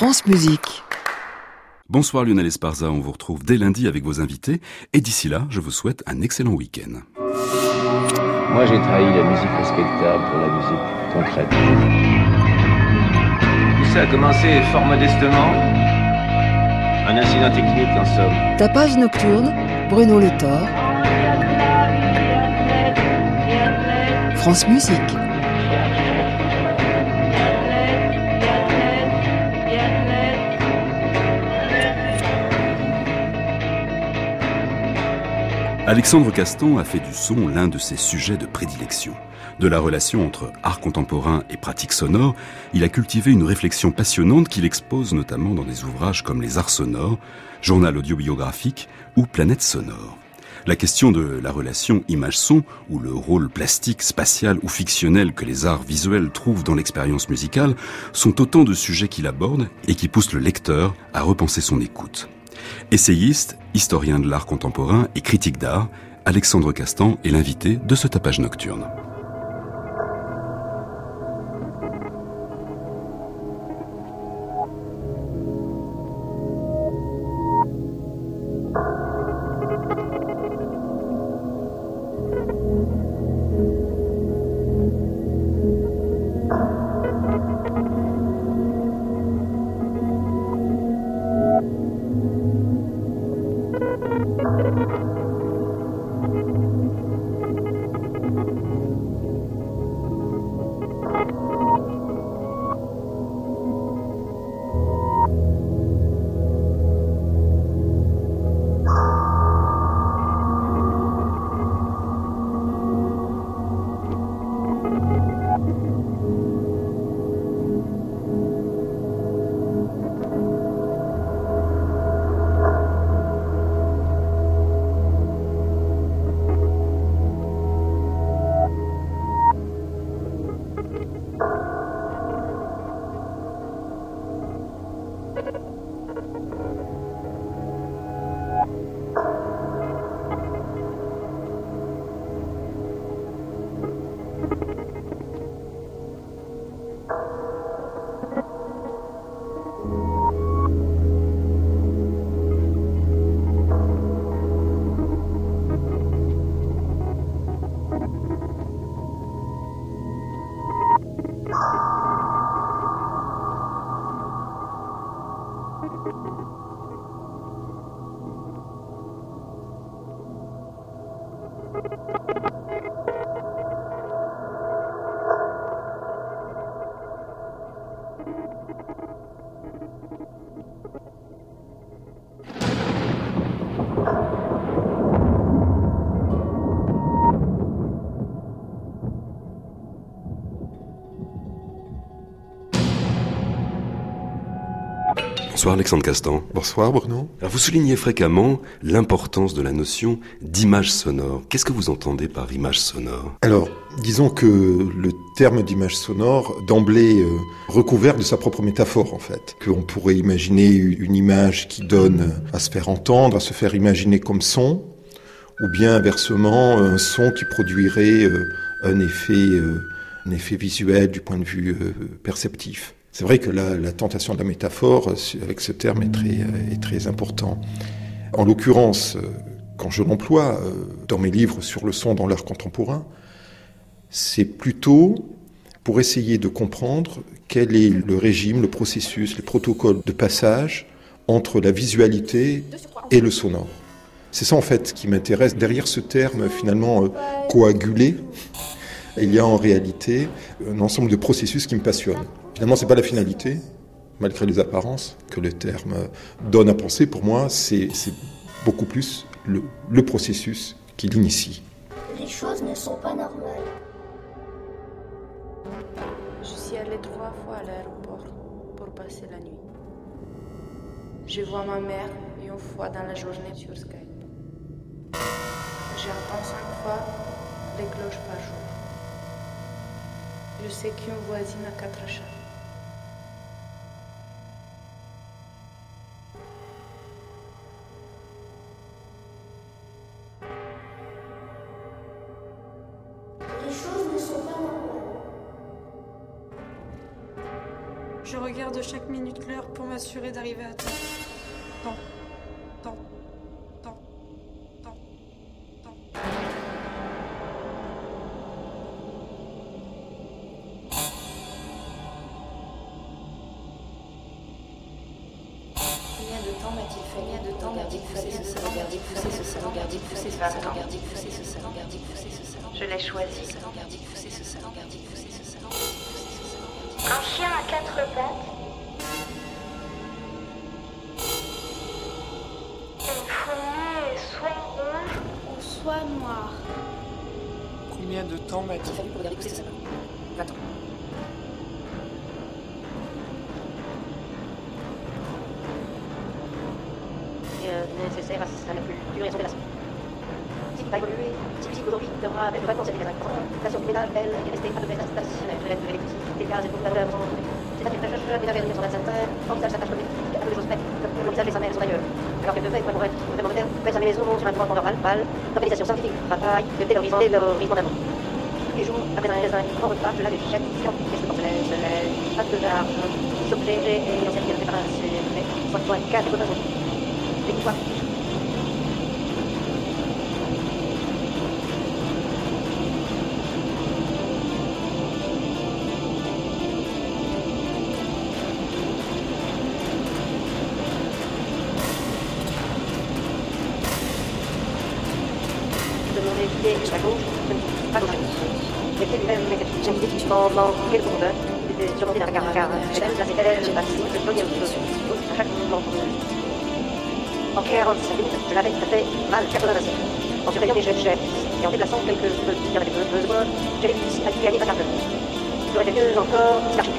France Musique. Bonsoir Lionel Esparza, on vous retrouve dès lundi avec vos invités et d'ici là, je vous souhaite un excellent week-end. Moi j'ai trahi la musique respectable pour la musique concrète. Tout ça a commencé fort modestement. Un incident technique en somme. Tapage nocturne, Bruno Le Thor. France Musique. Alexandre Castan a fait du son l'un de ses sujets de prédilection. De la relation entre art contemporain et pratique sonore, il a cultivé une réflexion passionnante qu'il expose notamment dans des ouvrages comme Les Arts sonores, Journal audiobiographique ou Planète sonore. La question de la relation image-son, ou le rôle plastique, spatial ou fictionnel que les arts visuels trouvent dans l'expérience musicale, sont autant de sujets qu'il aborde et qui poussent le lecteur à repenser son écoute. Essayiste, historien de l'art contemporain et critique d'art, Alexandre Castan est l'invité de ce tapage nocturne. Bonsoir Alexandre Castan. Bonsoir Bruno. Alors vous soulignez fréquemment l'importance de la notion d'image sonore. Qu'est-ce que vous entendez par image sonore? Alors, disons que le terme d'image sonore, d'emblée, euh, recouvert de sa propre métaphore en fait. Qu'on pourrait imaginer une image qui donne à se faire entendre, à se faire imaginer comme son, ou bien inversement un son qui produirait euh, un effet, euh, un effet visuel du point de vue perceptif. C'est vrai que la, tentation de la métaphore euh, avec ce terme est très, euh, est très important. En l'occurrence, euh, quand je l'emploie dans mes livres sur le son dans l'art contemporain, c'est plutôt pour essayer de comprendre quel est le régime, le processus, les protocoles de passage entre la visualité et le sonore. C'est ça en fait qui m'intéresse. Derrière ce terme finalement coagulé, il y a en réalité un ensemble de processus qui me passionnent. Finalement, c'est pas la finalité, malgré les apparences, que le terme donne à penser. Pour moi, c'est beaucoup plus le, le processus qui l'initie. Les choses ne sont pas normales. Je suis allée trois fois à l'aéroport pour passer la nuit. Je vois ma mère une fois dans la journée sur Skype. J'entends cinq fois les cloches par jour. Je sais qu'une voisine a quatre chats. regarde chaque minute l'heure pour m'assurer d'arriver à temps. Temps. Combien de temps m'a-t-il fallu pour regarder pousser ce salon 20 ans. nécessaire à la culture et son relation. Si tu vas évoluer, si musique aujourd'hui devra être vraiment cette génération. La surménage, elle, est restée à peu près stationnelle. Je reste de l'électricité, gaz et tout à l'heure. C'est à dire que je déjà vers 1925, envisage sa tâche politique, un peu les choses faites, comme l'envisage les sa mère et son ailleurs. Alors qu'elle devait, pour être vraiment moderne, faire sa maison sur un droit fondamental, pâle, d'organisation scientifique, travail, de terrorisme, terrorisme d'amour. Tous jours, après un raisin, en repas, je l'avais chaque qu'est-ce que porcelaine, soleil, pas de l'argent, s'objet et ancienne soit toi, quatre et mal 86. En surveillant les jeunes chefs et en déplaçant quelques petits avec besoin, j'ai réussi à gagner un. J'aurais fait mieux encore, chargé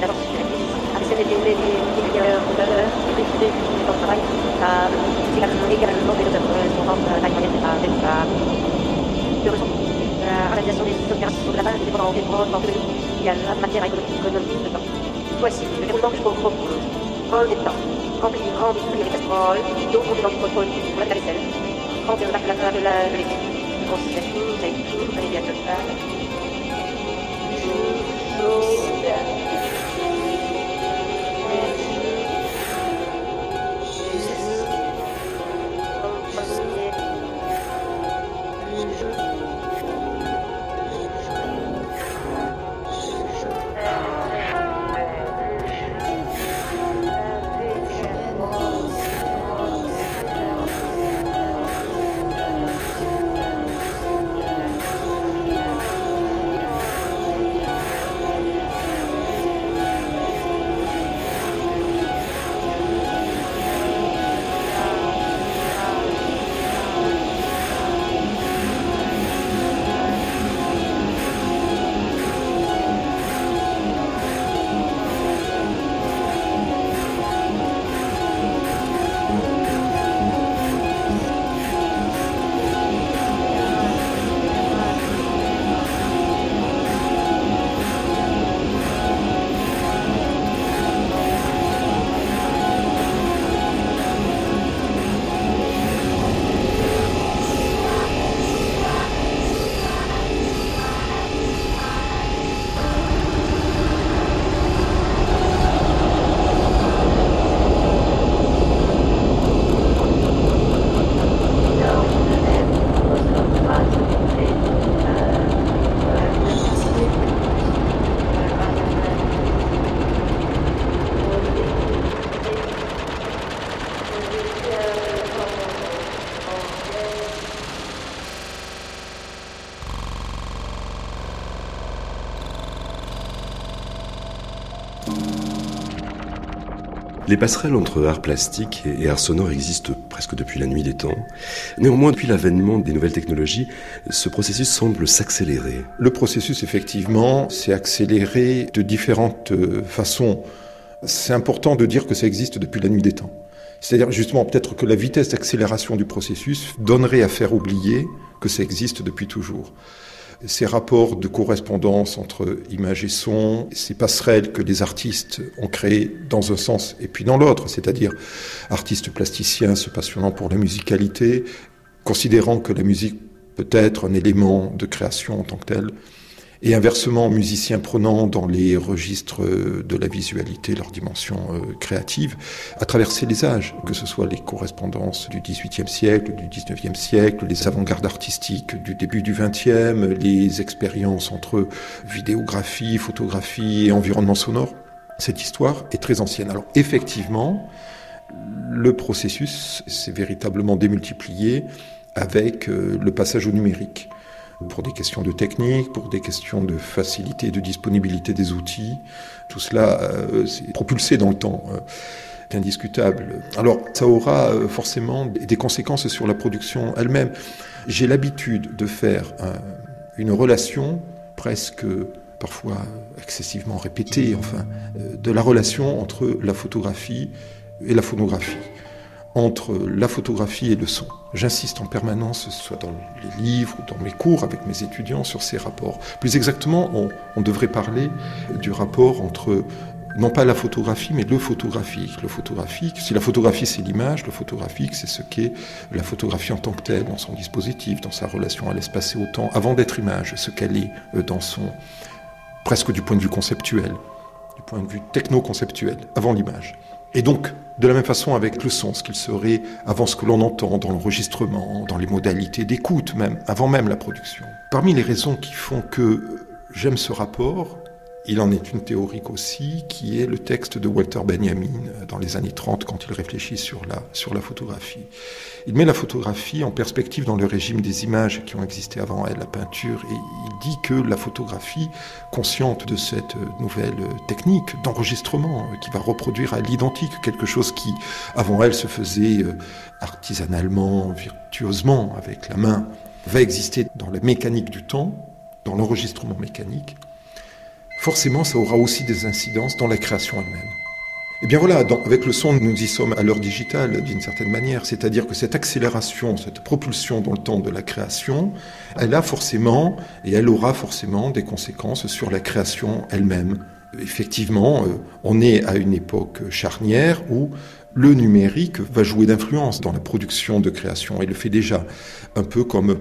d'avance celle des les meilleurs couleurs, les députés, les temps de travail, c'est également des auteurs correspondantes à la moyenne des femmes de raison. La réalisation des opérations de la base matière économique dedans. Voici le déroulement que je des temps. Remplir, remplir les casseroles, d'eau contenant du contrôle pour la vaisselle. Remplir le bac de la de la de l'équipe. Conciliation, vous avez tout, vous allez bien le Les passerelles entre art plastique et art sonore existent presque depuis la nuit des temps. Néanmoins, depuis l'avènement des nouvelles technologies, ce processus semble s'accélérer. Le processus, effectivement, s'est accéléré de différentes euh, façons. C'est important de dire que ça existe depuis la nuit des temps. C'est-à-dire justement peut-être que la vitesse d'accélération du processus donnerait à faire oublier que ça existe depuis toujours ces rapports de correspondance entre image et son, ces passerelles que les artistes ont créées dans un sens et puis dans l'autre, c'est-à-dire artistes plasticiens se passionnant pour la musicalité, considérant que la musique peut être un élément de création en tant que tel, et inversement musiciens prenant dans les registres de la visualité leur dimension euh, créative, à traverser les âges, que ce soit les correspondances du XVIIIe siècle, du XIXe siècle, les avant-gardes artistiques du début du XXe, les expériences entre vidéographie, photographie et environnement sonore. Cette histoire est très ancienne. Alors effectivement, le processus s'est véritablement démultiplié avec euh, le passage au numérique pour des questions de technique, pour des questions de facilité de disponibilité des outils. Tout cela euh, s'est propulsé dans le temps. Euh, indiscutable. Alors, ça aura euh, forcément des conséquences sur la production elle-même. J'ai l'habitude de faire une relation presque parfois excessivement répétée, enfin, de la relation entre la photographie et la phonographie entre la photographie et le son. J'insiste en permanence, soit dans les livres ou dans mes cours avec mes étudiants, sur ces rapports. Plus exactement, on, devrait parler du rapport entre non pas la photographie, mais le photographique. Le photographique, si la photographie c'est l'image, le photographique c'est ce qu'est la photographie en tant que telle, dans son dispositif, dans sa relation à l'espace et au temps, avant d'être image, ce qu'elle est euh, dans son, presque du point de vue conceptuel, du point de vue techno-conceptuel, avant l'image. Et donc, de la même façon avec le son, ce qu'il serait avant ce que l'on entend dans l'enregistrement, dans les modalités d'écoute même, avant même la production. Parmi les raisons qui font que j'aime ce rapport, il en est une théorique aussi, qui est le texte de Walter Benjamin euh, dans les années 30 quand il réfléchit sur la, sur la photographie. Il met la photographie en perspective dans le régime des images qui ont existé avant elle, la peinture, et il dit que la photographie, consciente de cette nouvelle technique d'enregistrement euh, qui va reproduire à l'identique quelque chose qui, avant elle, se faisait euh, artisanalement, virtuosement, avec la main, va exister dans la mécanique du temps, dans l'enregistrement mécanique, forcément ça aura aussi des incidences dans la création elle-même. Et eh bien voilà, avec le son, nous y sommes à l'heure digitale d'une certaine manière, c'est-à-dire que cette accélération, cette propulsion dans le temps de la création, elle a forcément, et elle aura forcément des conséquences sur la création elle-même. Effectivement, euh, on est à une époque charnière où le numérique va jouer d'influence dans la production de création, et le fait déjà, un peu comme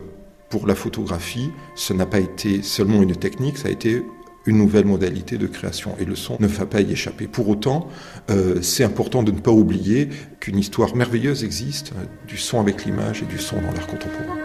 pour la photographie, ce n'a pas été seulement une technique, ça a été une nouvelle modalité de création et le son ne va pas y échapper. Pour autant, euh, c'est important de ne pas oublier qu'une histoire merveilleuse existe euh, du son avec l'image et du son dans l'art contemporain.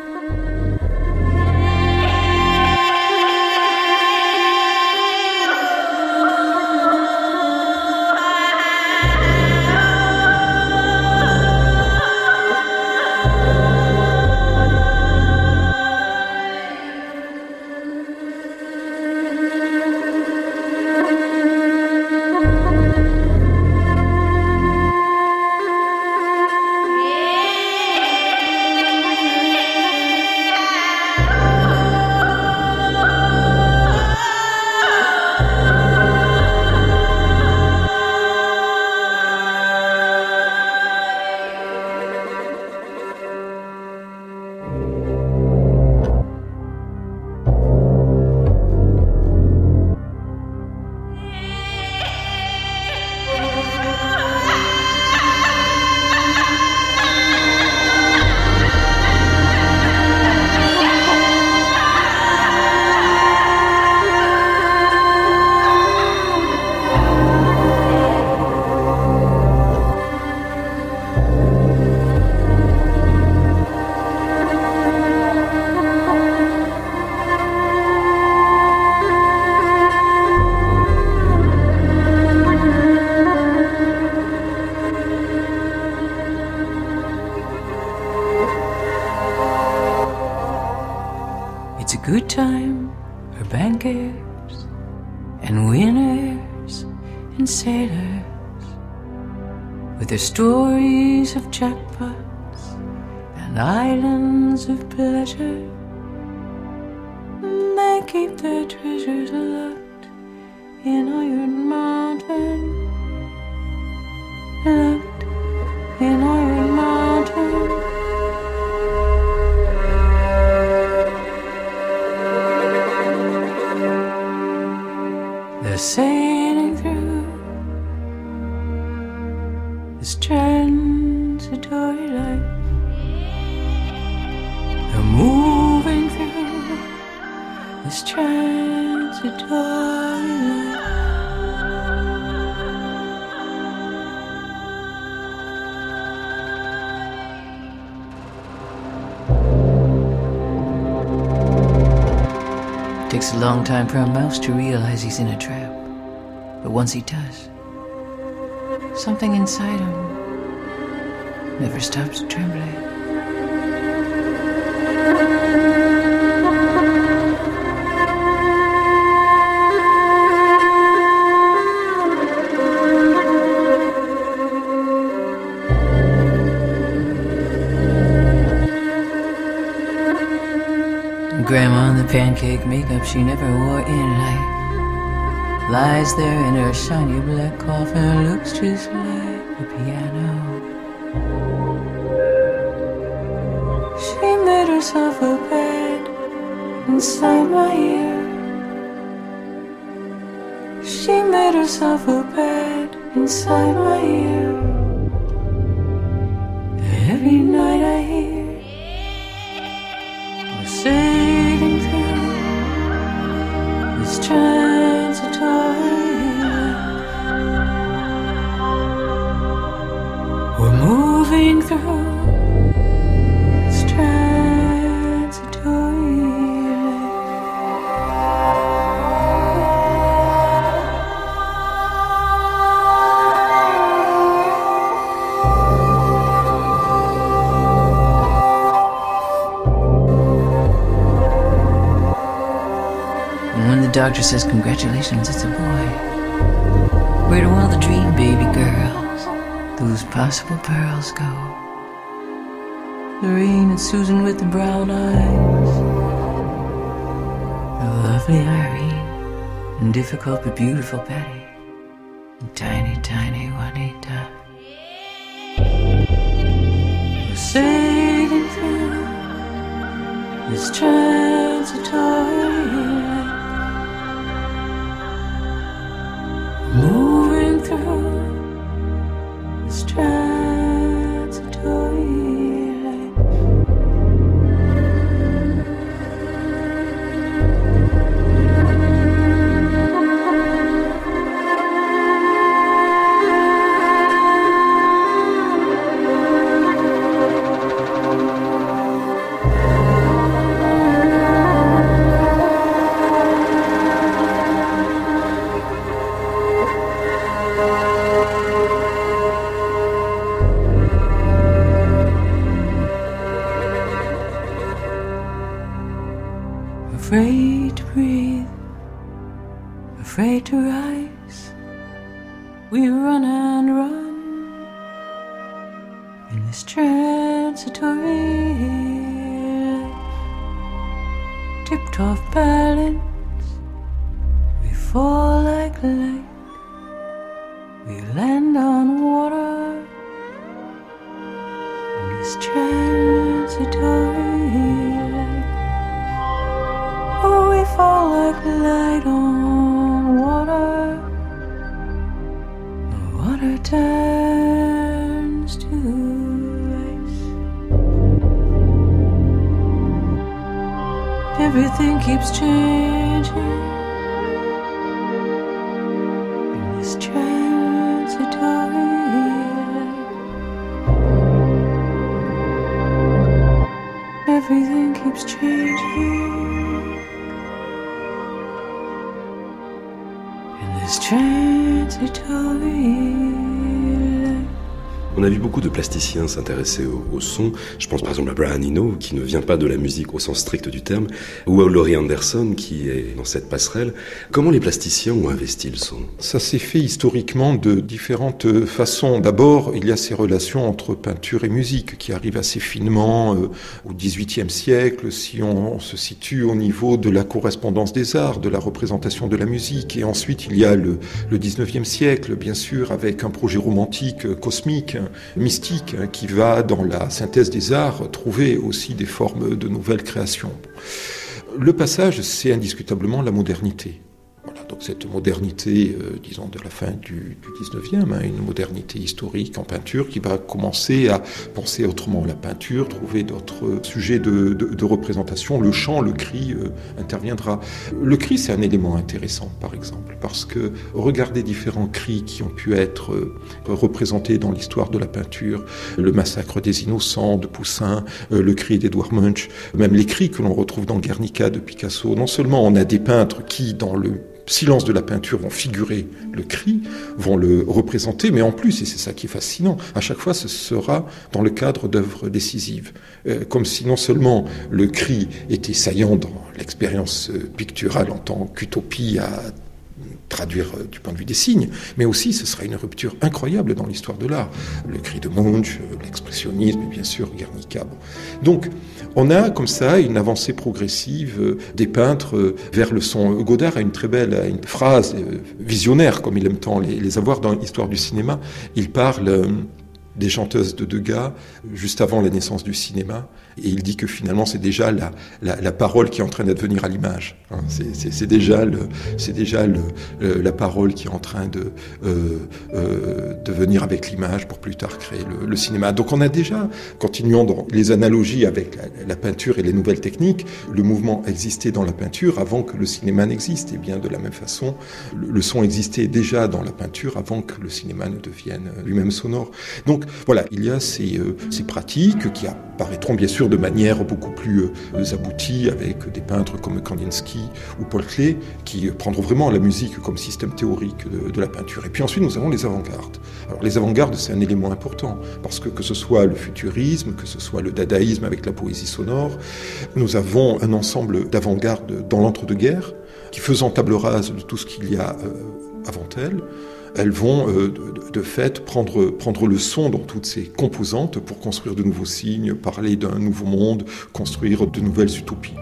stories of jackpots and islands of pleasure. They keep their treasures alive. It takes a long time for a mouse to realize he's in a trap. But once he does, something inside him never stops trembling. Pancake makeup she never wore in life lies there in her shiny black coffin, looks just like a piano. She made herself a bed inside my ear. She made herself a bed inside my ear. Doctor says congratulations, it's a boy. Where do all the dream baby girls, those possible pearls go? Lorraine and Susan with the brown eyes. The lovely Irene and difficult but beautiful Betty. And tiny, tiny Juanita. We're sailing through this transitory No. Everything keeps changing. in this transitory. On a vu beaucoup de plasticiens s'intéresser au, son. Je pense par exemple à Brian Eno, qui ne vient pas de la musique au sens strict du terme, ou à Laurie Anderson, qui est dans cette passerelle. Comment les plasticiens ont investi le son? Ça s'est fait historiquement de différentes façons. D'abord, il y a ces relations entre peinture et musique qui arrivent assez finement euh, au XVIIIe siècle, si on, se situe au niveau de la correspondance des arts, de la représentation de la musique. Et ensuite, il y a le, XIXe siècle, bien sûr, avec un projet romantique euh, cosmique, mystique, hein, qui va, dans la synthèse des arts, trouver aussi des formes de nouvelles créations. Le passage, c'est indiscutablement la modernité. Voilà, Donc cette modernité, euh, disons, de la fin du, du 19e, hein, une modernité historique en peinture qui va commencer à penser autrement la peinture, trouver d'autres sujets de, représentation. Le chant, le cri euh, interviendra. Le cri, c'est un élément intéressant, par exemple, parce que regarder différents cris qui ont pu être euh, représentés dans l'histoire de la peinture, le massacre des innocents de Poussin, le cri d'Edouard Munch, même les cris que l'on retrouve dans Guernica de Picasso. Non seulement on a des peintres qui, dans le silence de la peinture vont figurer le cri, vont le représenter, mais en plus, et c'est ça qui est fascinant, à chaque fois ce sera dans le cadre d'œuvres décisives. Euh, comme si non seulement le cri était saillant dans l'expérience euh, picturale en tant qu'utopie à traduire euh, du point de vue des signes, mais aussi ce sera une rupture incroyable dans l'histoire de l'art. Le cri de Munch, euh, l'expressionnisme, bien sûr Guernica. Donc, on a comme ça une avancée progressive euh, des peintres vers le son. Godard a une très belle phrase visionnaire, comme il aime tant les avoir dans l'histoire du cinéma. Il parle des chanteuses de Degas juste avant la naissance du cinéma. Et il dit que finalement, c'est déjà la, la, parole qui est en train d'advenir à l'image. Hein. C'est déjà, le, déjà le, la parole qui est en train de euh, euh, venir avec l'image pour plus tard créer le, cinéma. Donc on a déjà, continuons dans les analogies avec la, la, peinture et les nouvelles techniques, le mouvement existait dans la peinture avant que le cinéma n'existe. Et bien de la même façon, le son existait déjà dans la peinture avant que le cinéma ne devienne lui-même sonore. Donc voilà, il y a ces, euh, ces pratiques qui apparaîtront bien sûr de manière beaucoup plus euh, aboutie avec des peintres comme Kandinsky ou Paul Klee qui prendront vraiment la musique comme système théorique de, la peinture. Et puis ensuite, nous avons les avant-gardes. Les avant-gardes, c'est un élément important parce que que ce soit le futurisme, que ce soit le dadaïsme avec la poésie sonore, nous avons un ensemble d'avant-garde dans l'entre-deux-guerres qui faisant table rase de tout ce qu'il y a euh, avant elle, elles vont euh, de, fait prendre, prendre le son dans toutes ces composantes pour construire de nouveaux signes, parler d'un nouveau monde, construire de nouvelles utopies.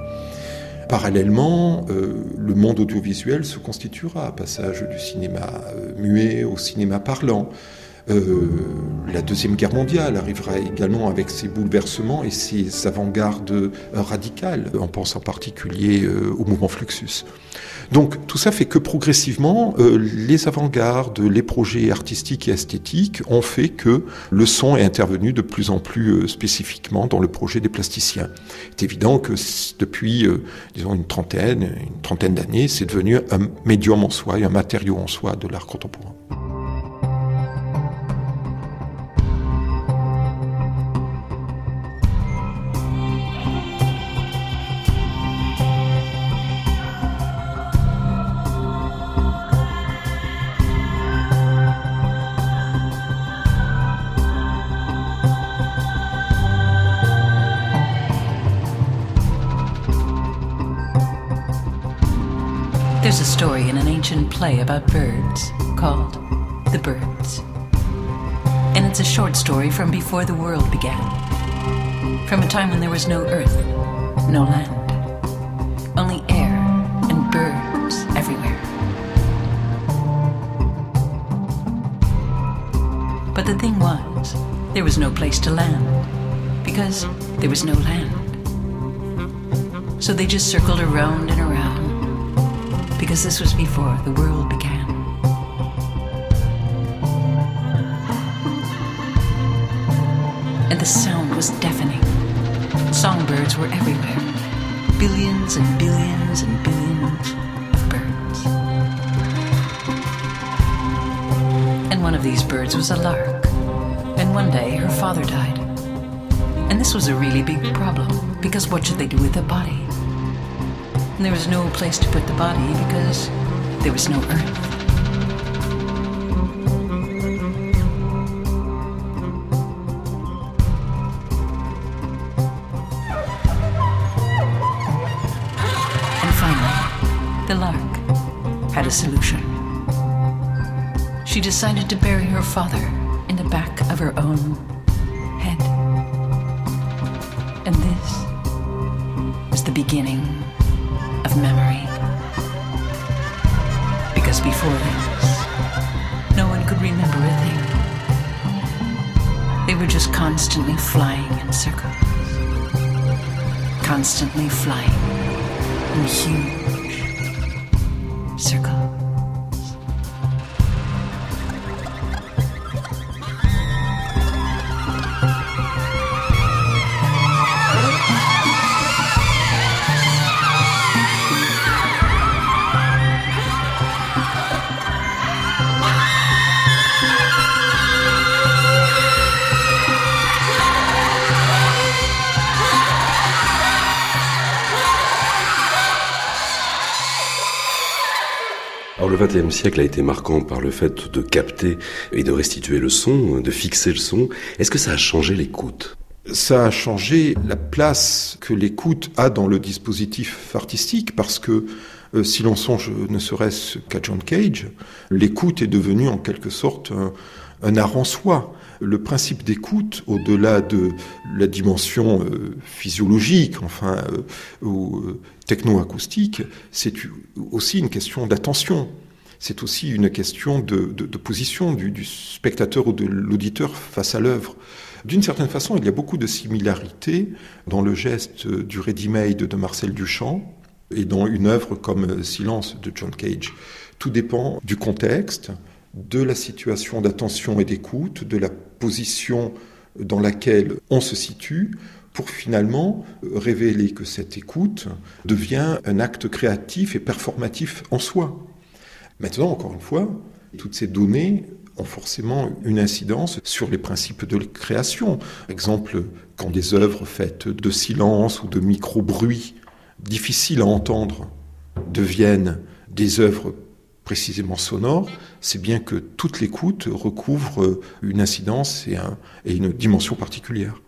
Parallèlement, euh, le monde audiovisuel se constituera, passage du cinéma euh, muet au cinéma parlant. Euh, la Deuxième Guerre mondiale arrivera également avec ses bouleversements et ses avant-gardes radicales. On pense en particulier euh, au mouvement Fluxus. Donc tout ça fait que progressivement, euh, les avant-gardes, les projets artistiques et esthétiques ont fait que le son est intervenu de plus en plus euh, spécifiquement dans le projet des plasticiens. C'est évident que depuis, euh, disons, une trentaine, une trentaine d'années, c'est devenu un médium en soi et un matériau en soi de l'art contemporain. Story in an ancient play about birds called The Birds. And it's a short story from before the world began. From a time when there was no earth, no land, only air and birds everywhere. But the thing was, there was no place to land because there was no land. So they just circled around and around because this was before the world began. And the sound was deafening. Songbirds were everywhere. Billions and billions and billions of birds. And one of these birds was a lark. And one day her father died. And this was a really big problem because what should they do with the body? And there was no place to put the body because there was no earth. The lark had a solution. She decided to bury her father in the back of her own Before this, no one could remember a thing. They were just constantly flying in circles, constantly flying in huge circles. XXe siècle a été marquant par le fait de capter et de restituer le son, de fixer le son. Est-ce que ça a changé l'écoute? Ça a changé la place que l'écoute a dans le dispositif artistique parce que euh, si l'on songe ne serait-ce qu'à John Cage, l'écoute est devenue en quelque sorte un, art en soi. Le principe d'écoute, au-delà de la dimension euh, physiologique, enfin, euh, ou techno-acoustique, c'est aussi une question d'attention. C'est aussi une question de, position du, du spectateur ou de l'auditeur face à l'œuvre. D'une certaine façon, il y a beaucoup de similarités dans le geste du ready-made de Marcel Duchamp et dans une œuvre comme Silence de John Cage. Tout dépend du contexte, de la situation d'attention et d'écoute, de la position dans laquelle on se situe, pour finalement révéler que cette écoute devient un acte créatif et performatif en soi. Maintenant, encore une fois, toutes ces données forcément une incidence sur les principes de création. Par exemple, quand des œuvres faites de silence ou de micro-bruits difficiles à entendre deviennent des œuvres précisément sonores, c'est bien que toute l'écoute recouvre une incidence et une dimension particulière.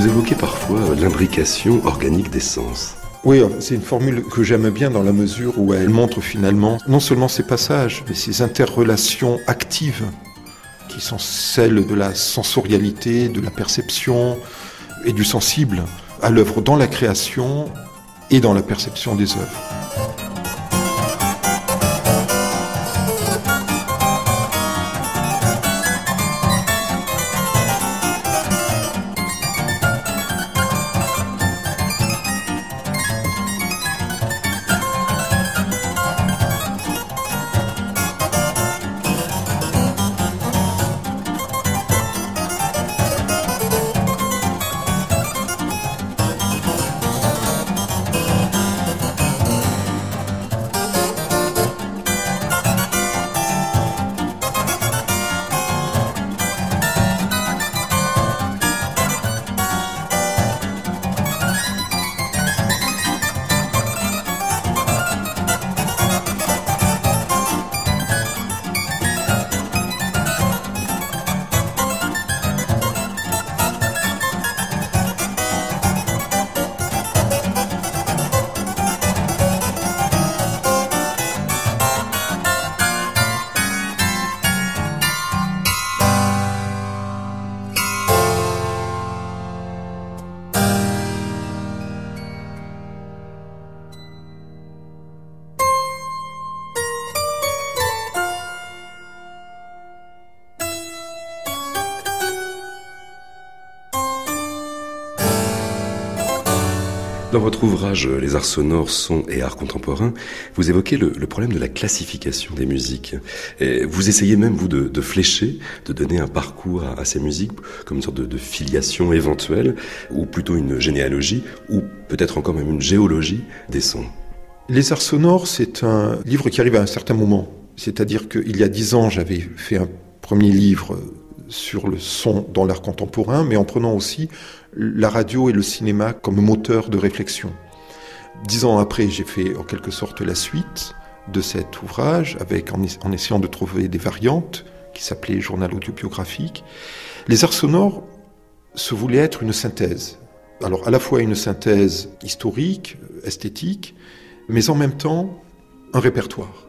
Vous évoquez parfois l'imbrication organique des sens. Oui, c'est une formule que j'aime bien dans la mesure où elle montre finalement non seulement ces passages, mais ces interrelations actives qui sont celles de la sensorialité, de la perception et du sensible à l'œuvre dans la création et dans la perception des œuvres. Dans votre ouvrage Les arts sonores, sons et arts contemporains, vous évoquez le, problème de la classification des musiques. Vous essayez même, vous, de, flécher, de donner un parcours à, ces musiques, comme une sorte de, filiation éventuelle, ou plutôt une généalogie, ou peut-être encore même une géologie des sons. Les arts sonores, c'est un livre qui arrive à un certain moment. C'est-à-dire qu'il y a dix ans, j'avais fait un premier livre sur le son dans l'art contemporain, mais en prenant aussi la radio et le cinéma comme moteur de réflexion. Dix ans après, j'ai fait en quelque sorte la suite de cet ouvrage, avec, en, essayant de trouver des variantes, qui s'appelait Journal audiobiographique. Les arts sonores se voulaient être une synthèse. Alors à la fois une synthèse historique, esthétique, mais en même temps un répertoire.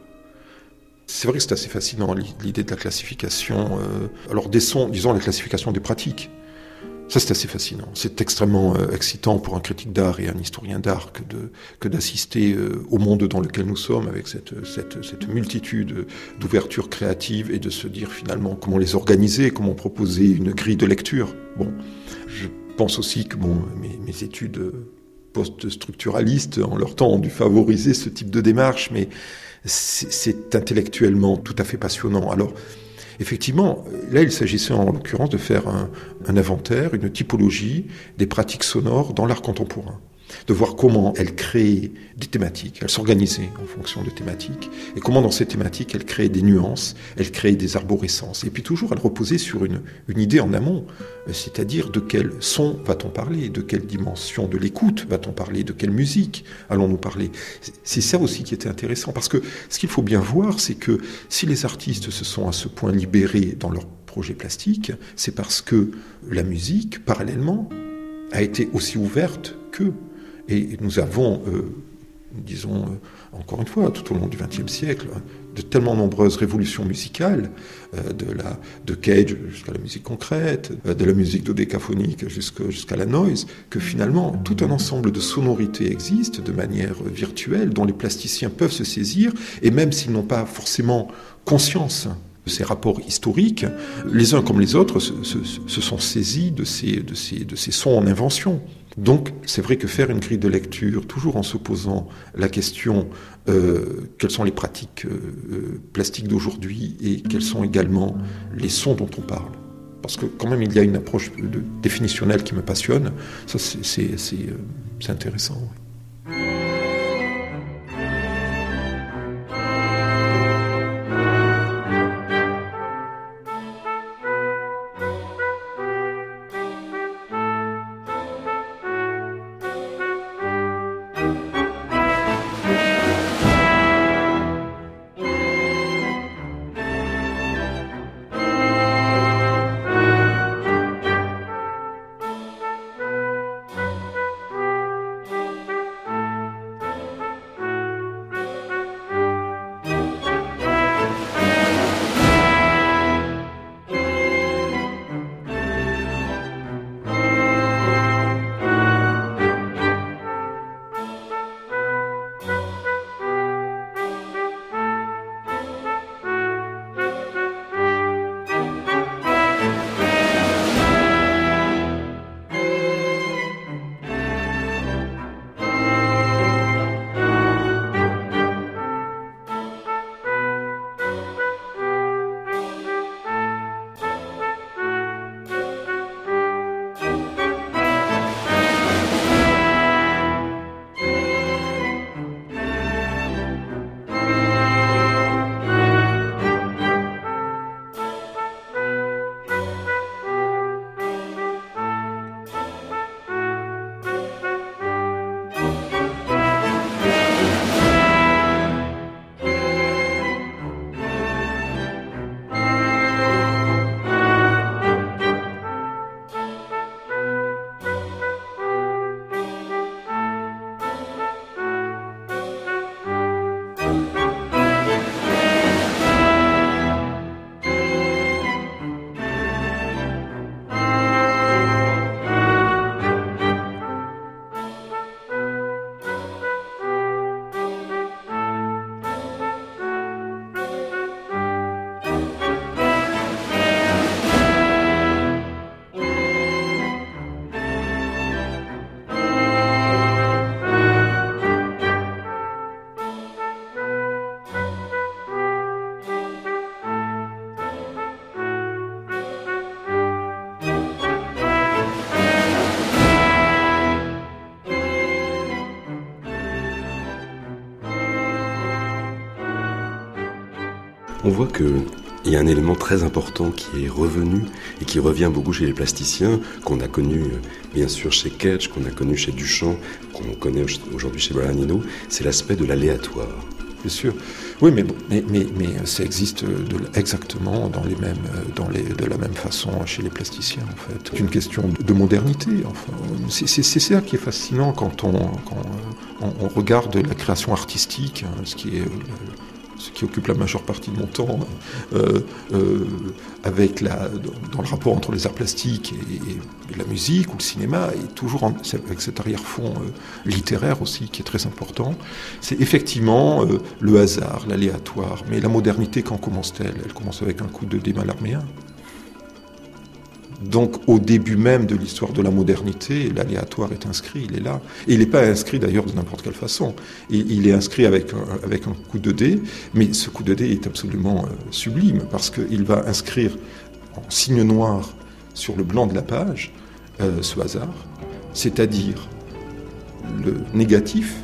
C'est vrai que c'est assez fascinant l'idée de la classification. Euh, alors des sons, disons la classification des pratiques. Ça, c'est assez fascinant. C'est extrêmement euh, excitant pour un critique d'art et un historien d'art que, d'assister euh, au monde dans lequel nous sommes avec cette, multitude d'ouvertures créatives et de se dire finalement comment les organiser, comment proposer une grille de lecture. Bon, je pense aussi que mes, mes études post-structuralistes en leur temps ont dû favoriser ce type de démarche, mais c'est intellectuellement tout à fait passionnant. Alors, Effectivement, là, il s'agissait en l'occurrence de faire un, inventaire, une typologie des pratiques sonores dans l'art contemporain de voir comment elle créait des thématiques, elle s'organisait en fonction de thématiques, et comment dans ces thématiques elle créait des nuances, elle créait des arborescences. Et puis toujours elle reposait sur une, une idée en amont, euh, c'est-à-dire de quel son va-t-on parler, de quelle dimension de l'écoute va-t-on parler, de quelle musique allons-nous parler. C'est ça aussi qui était intéressant, parce que ce qu'il faut bien voir, c'est que si les artistes se sont à ce point libérés dans leur projet plastique, c'est parce que la musique, parallèlement, a été aussi ouverte que et nous avons, euh, disons, euh, encore une fois, tout au long du XXe siècle, de tellement nombreuses révolutions musicales, euh, de, la, de Cage jusqu'à la musique concrète, de la musique dodécaphonique jusqu'à la noise, que finalement tout un ensemble de sonorités existe de manière virtuelle, dont les plasticiens peuvent se saisir, et même s'ils n'ont pas forcément conscience de ces rapports historiques, les uns comme les autres se, se sont saisis de ces, de, ces, de ces sons en invention. Donc c'est vrai que faire une grille de lecture, toujours en se posant la question euh, quelles sont les pratiques euh, euh, plastiques d'aujourd'hui et quels sont également les sons dont on parle. Parce que quand même il y a une approche définitionnelle qui me passionne, ça c'est intéressant. Voit que il y a un élément très important qui est revenu et qui revient beaucoup chez les plasticiens, qu'on a connu euh, bien sûr chez Ketch, qu'on a connu chez Duchamp, qu'on connaît aujourd'hui chez Brian c'est l'aspect de l'aléatoire. Bien sûr. Oui, mais, mais, mais, mais ça existe exactement dans les mêmes, dans les, de la même façon chez les plasticiens, en fait. C'est une question de, modernité. Enfin, c'est ça qui est fascinant quand on, quand on, regarde la création artistique, hein, ce qui est ce qui occupe la majeure partie de mon temps, euh, euh, avec la, dans le rapport entre les arts plastiques et, la musique ou le cinéma, et toujours avec cet arrière-fond euh, littéraire aussi qui est très important, c'est effectivement le hasard, l'aléatoire. Mais la modernité, quand commence-t-elle? Elle commence avec un coup de dé arméen. Donc au début même de l'histoire de la modernité, l'aléatoire est inscrit, il est là. Il n'est pas inscrit d'ailleurs de n'importe quelle façon. il est inscrit avec un, avec un coup de dé, mais ce coup de dé est absolument euh, sublime parce qu'il va inscrire en signe noir sur le blanc de la page euh, ce hasard, c'est-à-dire le négatif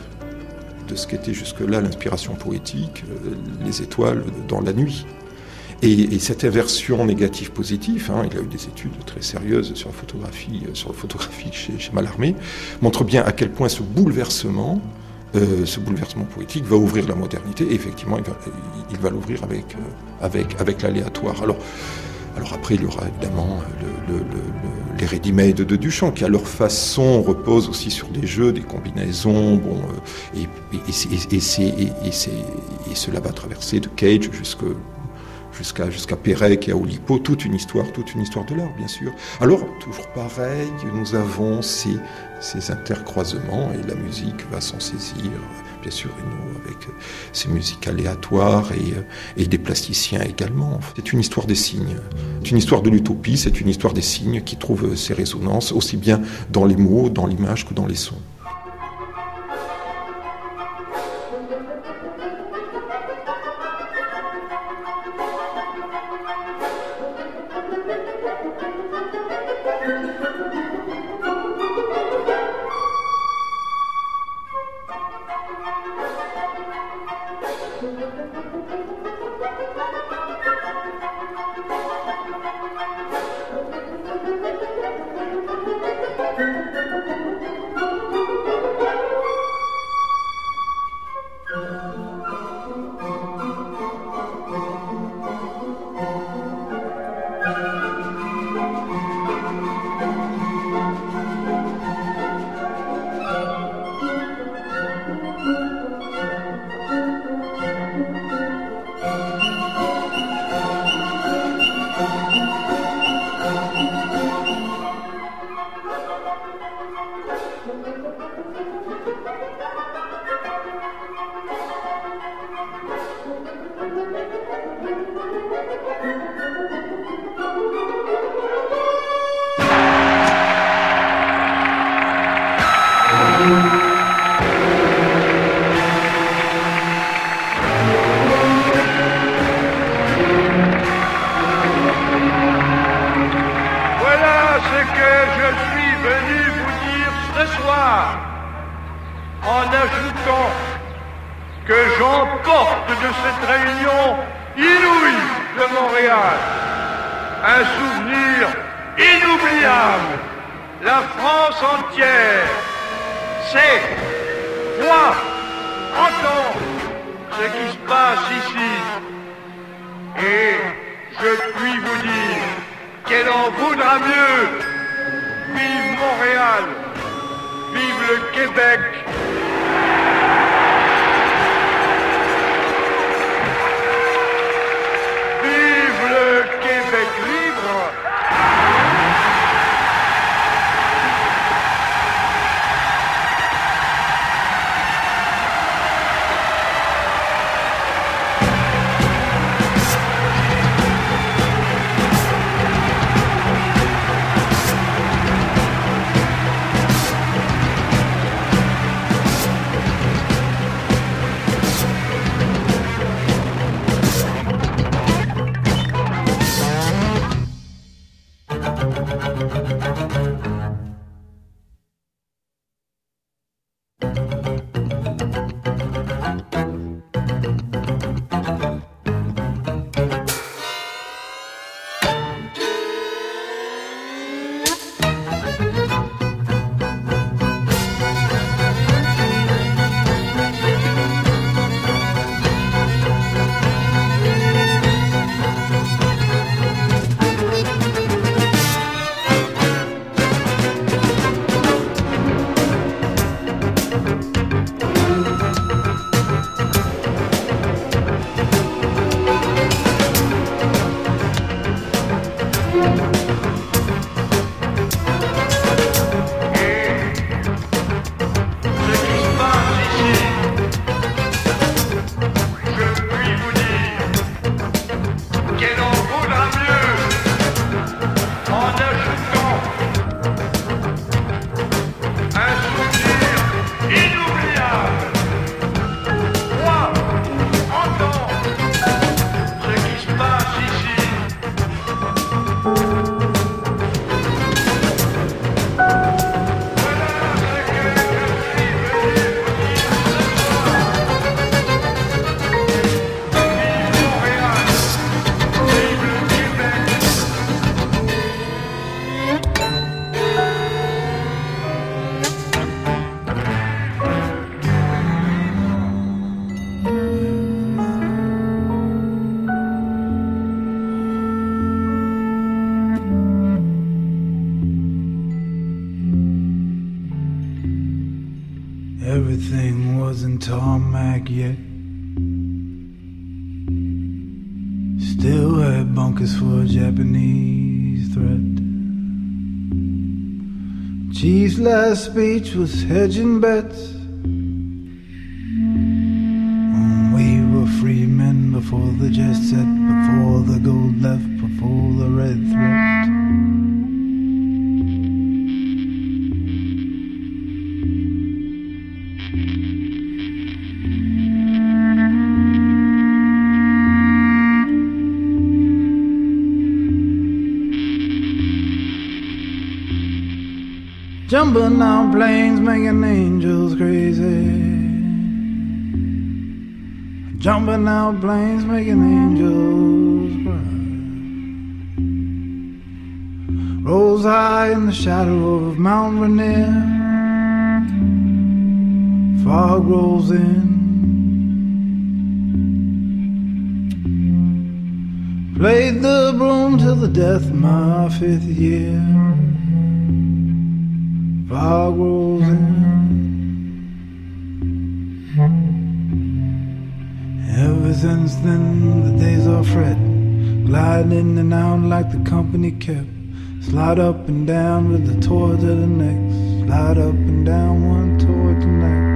de ce qu'était jusque-là l'inspiration poétique, euh, les étoiles dans la nuit. Et, cette inversion négative-positive, hein, il a eu des études très sérieuses sur la photographie, euh, sur la photographie chez, Mallarmé, montre bien à quel point ce bouleversement, euh, ce bouleversement poétique va ouvrir la modernité. Et effectivement, il va, l'ouvrir avec, euh, avec, avec l'aléatoire. Alors, alors après, il y aura évidemment les ready-made de Duchamp, qui à leur façon reposent aussi sur des jeux, des combinaisons, bon, et, et, et, cela va traverser de Cage jusque jusqu'à jusqu'à Pérec et à Oulipo, toute une histoire, toute une histoire de l'art, bien sûr. Alors, toujours pareil, nous avons ces, ces intercroisements et la musique va s'en saisir, bien sûr, et nous, avec ces musiques aléatoires et, et des plasticiens également. C'est une histoire des signes. C'est une histoire de l'utopie, c'est une histoire des signes qui trouve ses résonances aussi bien dans les mots, dans l'image que dans les sons. puis vous dire qu'elle en vaudra mieux. Vive Montréal, vive le Québec. Last speech was hedging bets. Making angels crazy. Jumping out planes, making angels cry. Rolls high in the shadow of Mount Rainier. Fog rolls in. Played the broom till the death of my fifth year. Fog rolls in. Ever since then, the days are fret, glide in and out like the company kept. Slide up and down with the tour to the next. Slide up and down one toward the next.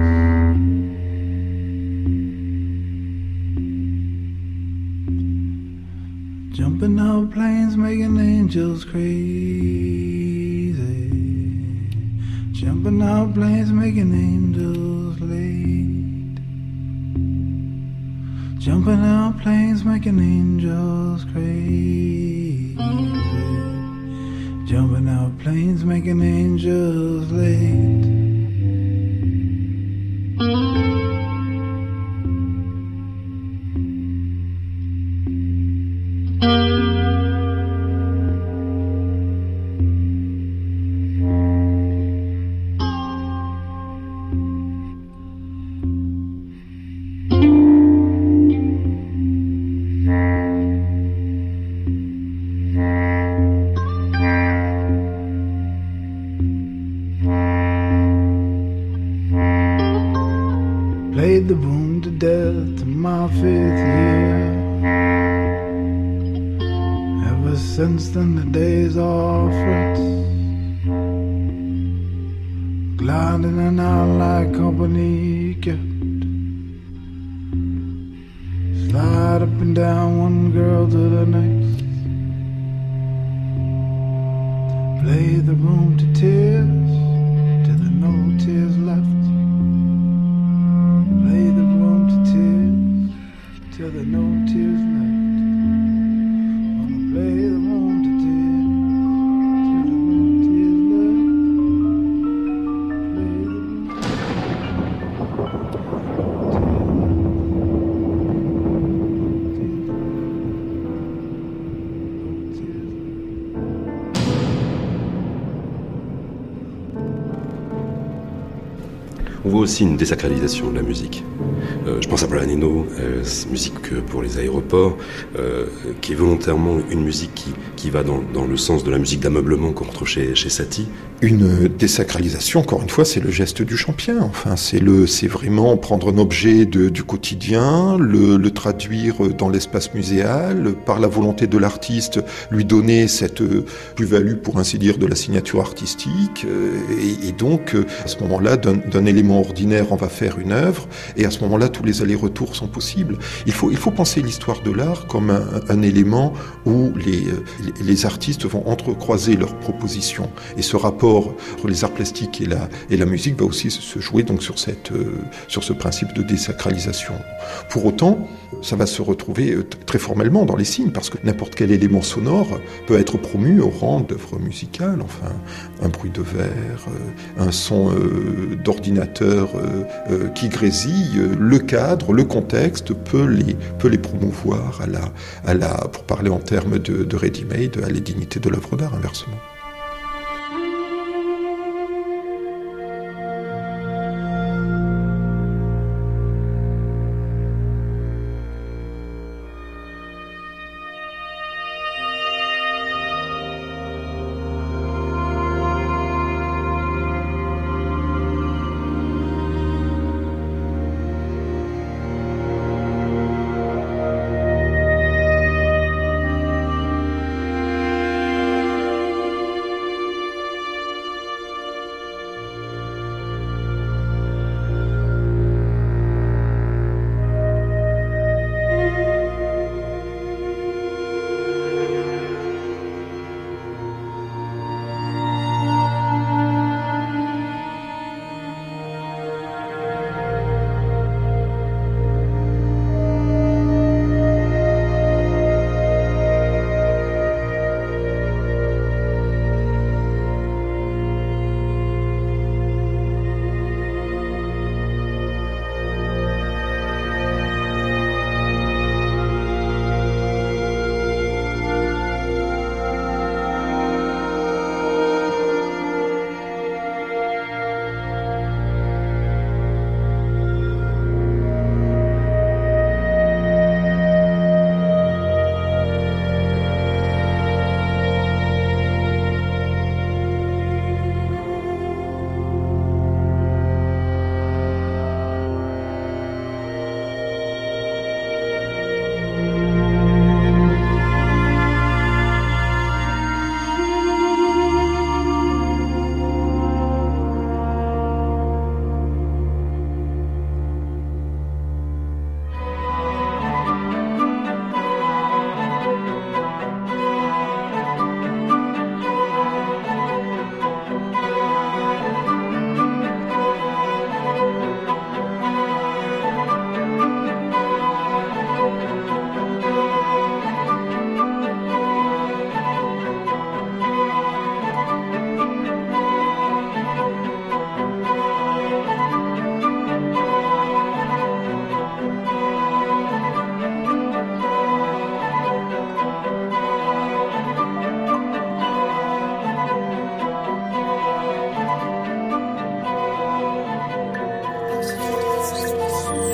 Jumping out planes, making angels crazy. Jumping out planes, making angels late. Jumping out planes, making angels crazy. Jumping out planes, making angels late. Aussi une désacralisation de la musique. Euh, je pense à Brian Eno, euh, musique pour les aéroports, euh, qui est volontairement une musique qui, qui va dans, dans, le sens de la musique d'ameublement qu'on retrouve chez, chez Satie. Une désacralisation, encore une fois, c'est le geste du champion. Enfin, c'est le, c'est vraiment prendre un objet de, du quotidien, le, traduire dans l'espace muséal, par la volonté de l'artiste, lui donner cette plus-value, pour ainsi dire, de la signature artistique, et, et donc, à ce moment-là, d'un élément ordinaire, on va faire une œuvre, et à ce moment-là, tous les allers-retours sont possibles. Il faut, il faut penser l'histoire de l'art comme un, élément où les, les artistes vont entrecroiser leurs propositions. Et ce rapport entre les arts plastiques et la, et la musique va aussi se jouer donc sur, cette, euh, sur ce principe de désacralisation. Pour autant, ça va se retrouver très formellement dans les signes, parce que n'importe quel élément sonore peut être promu au rang d'œuvre musicale. Enfin, un bruit de verre, un son euh, d'ordinateur euh, qui grésille, le cadre, le contexte peut les, peut les promouvoir à la, à la, pour parler en termes de, de ready-made, à la dignité de l'œuvre d'art, inversement.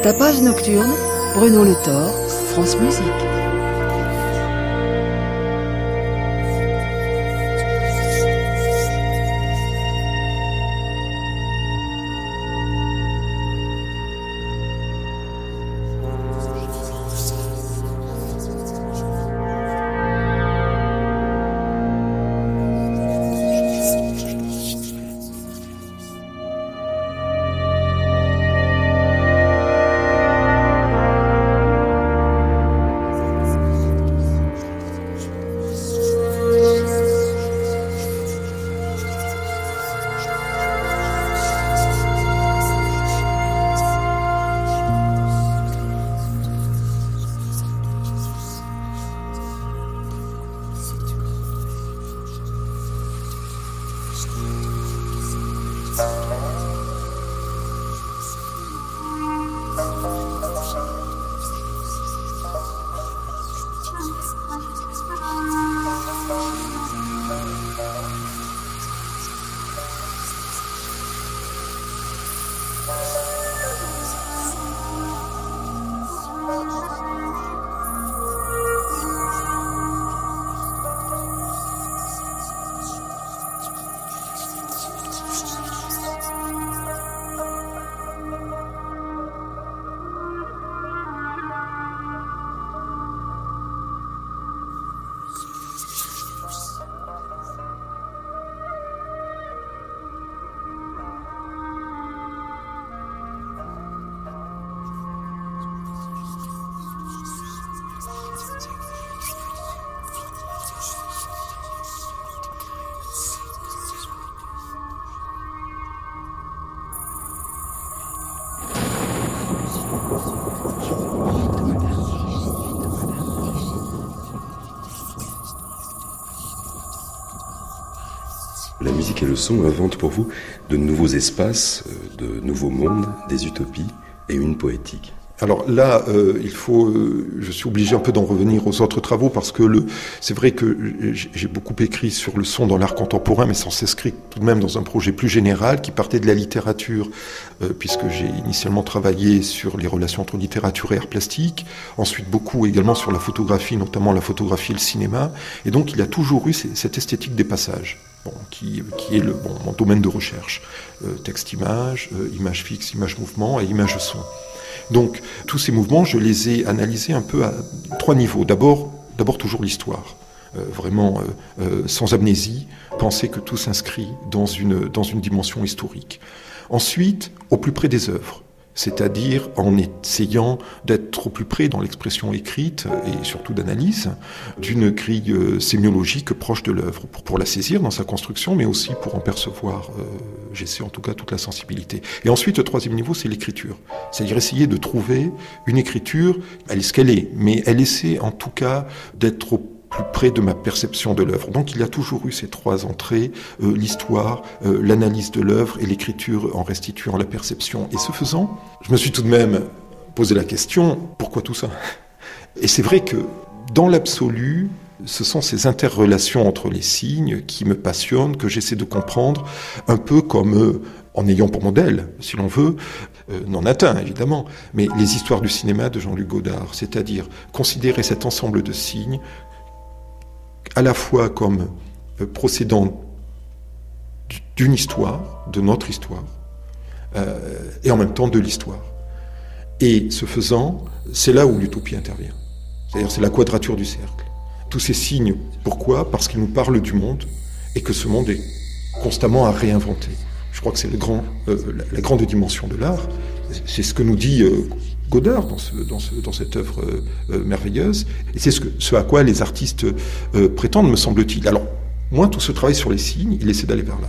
Tapage nocturne, Bruno Le Thor, France Musique. Le son inventent pour vous de nouveaux espaces, euh, de nouveaux mondes, des utopies et une poétique. Alors là, euh, il faut, euh, je suis obligé un peu d'en revenir aux autres travaux parce que c'est vrai que j'ai beaucoup écrit sur le son dans l'art contemporain, mais ça s'inscrit tout de même dans un projet plus général qui partait de la littérature, puisque j'ai initialement travaillé sur les relations entre littérature et art plastique, ensuite beaucoup également sur la photographie, notamment la photographie et le cinéma, et donc il y a toujours eu cette esthétique des passages. Qui, est le, bon, mon domaine de recherche. Euh, texte-image, euh, image fixe, image-mouvement et image-son. Donc tous ces mouvements, je les ai analysés un peu à trois niveaux. D'abord, toujours l'histoire. Euh, vraiment sans amnésie, penser que tout s'inscrit dans une, dans une dimension historique. Ensuite, au plus près des œuvres c'est-à-dire en essayant d'être au plus près dans l'expression écrite et surtout d'analyse d'une grille euh, sémiologique proche de l'œuvre, pour, la saisir dans sa construction, mais aussi pour en percevoir, euh, j'essaie en tout cas toute la sensibilité. Et ensuite, le troisième niveau, c'est l'écriture, c'est-à-dire essayer de trouver une écriture, elle est ce qu'elle est, mais elle essaie en tout cas d'être au plus près de ma perception de l'œuvre. Donc il a toujours eu ces trois entrées, euh, l'histoire, euh, l'analyse de l'œuvre et l'écriture en restituant la perception. Et ce faisant, je me suis tout de même posé la question, pourquoi tout ça? Et c'est vrai que dans l'absolu, ce sont ces interrelations entre les signes qui me passionnent, que j'essaie de comprendre, un peu comme, euh, en ayant pour modèle, si l'on veut, euh, non atteint évidemment, mais les histoires du cinéma de Jean-Luc Godard, c'est-à-dire considérer cet ensemble de signes à la fois comme euh, procédant d'une histoire, de notre histoire, euh, et en même temps de l'histoire. Et ce faisant, c'est là où l'utopie intervient. C'est-à-dire c'est la quadrature du cercle. Tous ces signes, pourquoi? Parce qu'ils nous parlent du monde et que ce monde est constamment à réinventer. Je crois que c'est euh, la, grande dimension de l'art. C'est ce que nous dit Godard dans, ce, dans, ce, dans, cette œuvre euh, merveilleuse. Et c'est ce, ce, à quoi les artistes euh, prétendent, me semble-t-il. Alors, moi, tout ce travail sur les signes, il essaie d'aller vers là.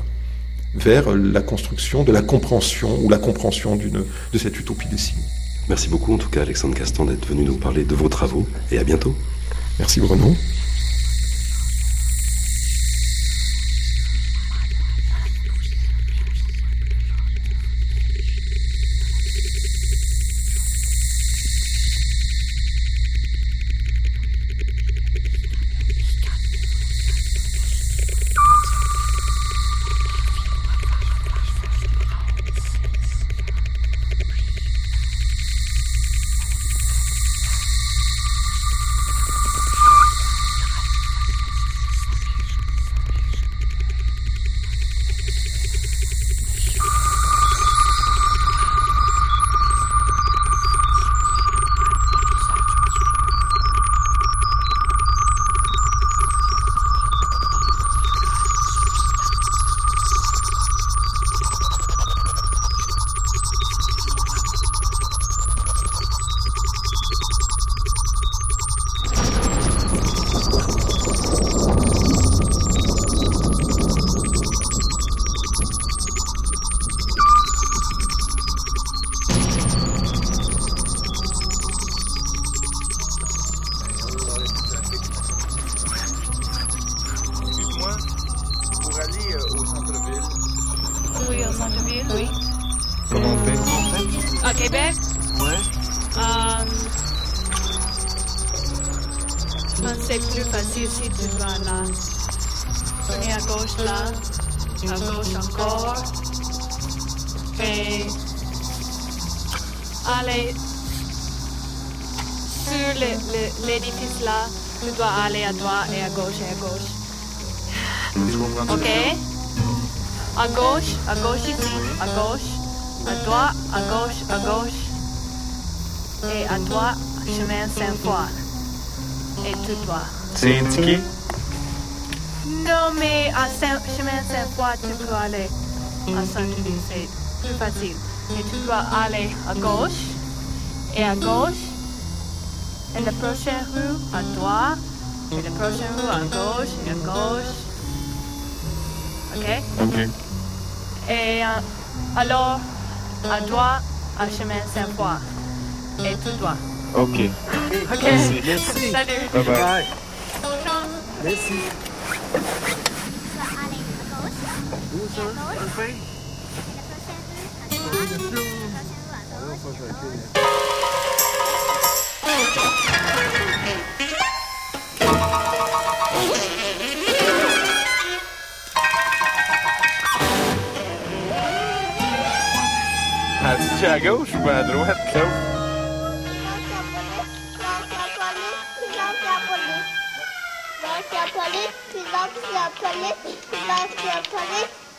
Vers la construction de la compréhension ou la compréhension de cette utopie des signes. Merci beaucoup, en tout cas, Alexandre Castan, d'être venu nous parler de vos travaux. Et à bientôt. Merci, Bruno. Dois aller à gauche et à gauche. Et la prochaine rue à droite. Et la prochaine rue à gauche et à gauche. Ok? Ok. Et euh, alors, à droite, à chemin Saint-Foy. Et tout droit. Ok. Ok? Merci. Salut. Bye bye. Merci. 又喝水去。Här käkar ostbäder och hättklubb. Pilotjapalit,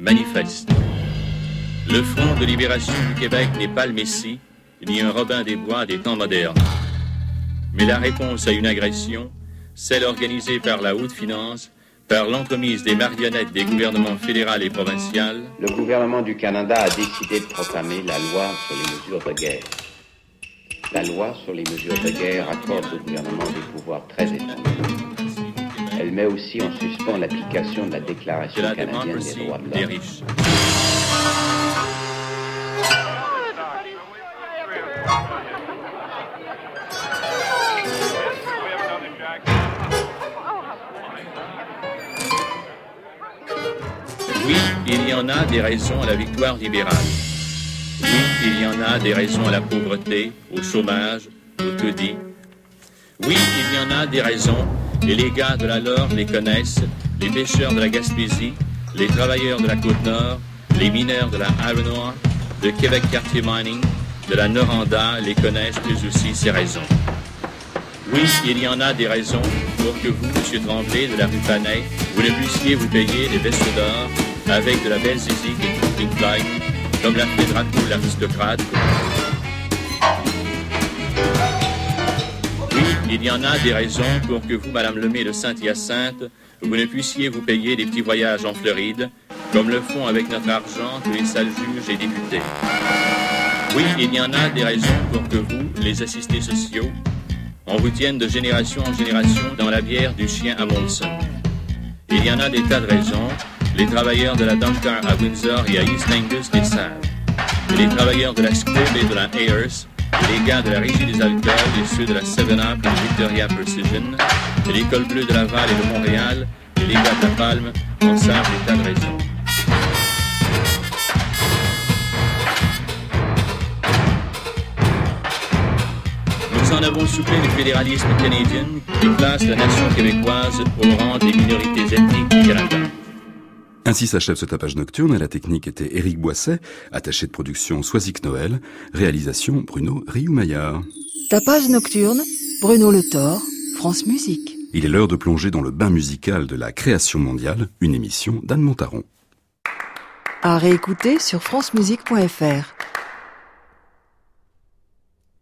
Manifeste. Le Front de libération du Québec n'est pas le Messie, ni un Robin des Bois des temps modernes. Mais la réponse à une agression, celle organisée par la haute finance, par l'entremise des marionnettes des gouvernements fédéral et provincial, Le gouvernement du Canada a décidé de proclamer la loi sur les mesures de guerre. La loi sur les mesures de guerre accorde au gouvernement des pouvoirs très étendus. Elle met aussi en suspens l'application de la Déclaration la canadienne des droits de des l'homme. riches. Oui, il y en a des raisons à la victoire libérale. Oui, il y en a des raisons à la pauvreté, au chômage, au taudis. Oui, il y en a des raisons, et les gars de la Lore les connaissent, les pêcheurs de la Gaspésie, les travailleurs de la Côte-Nord, les mineurs de la Iron de Québec Quartier Mining, de la Noranda les connaissent eux aussi ces raisons. Oui, il y en a des raisons pour que vous, Monsieur Tremblay de la rue Panay, vous ne puissiez vous payer des vestes d'or avec de la belle zizi et du comme l'a fait Draco l'aristocrate. Il y en a des raisons pour que vous, Madame Lemay de Saint-Hyacinthe, vous ne puissiez vous payer des petits voyages en Floride, comme le font avec notre argent tous les sales juges et députés. Oui, il y en a des raisons pour que vous, les assistés sociaux, on vous tienne de génération en génération dans la bière du chien à Molson. Il y en a des tas de raisons. Les travailleurs de la Duncar à Windsor et à East Angus les savent. Les travailleurs de la Squibb et de la Ayers, les gars de la Régie des alcools et ceux de la 7-Up et de Victoria Precision, et l'école bleue de Laval et de Montréal, et les gars de la Palme en savent des tas de raisons. Nous en avons soufflé le fédéralisme canadien qui place la nation québécoise au rang des minorités ethniques du Canada. Ainsi s'achève ce tapage nocturne. À la technique était Éric Boisset, attaché de production Soisic Noël, réalisation Bruno Rioux-Maillard. Tapage nocturne, Bruno Le Thor, France Musique. Il est l'heure de plonger dans le bain musical de la création mondiale, une émission d'Anne Montaron. À réécouter sur francemusique.fr.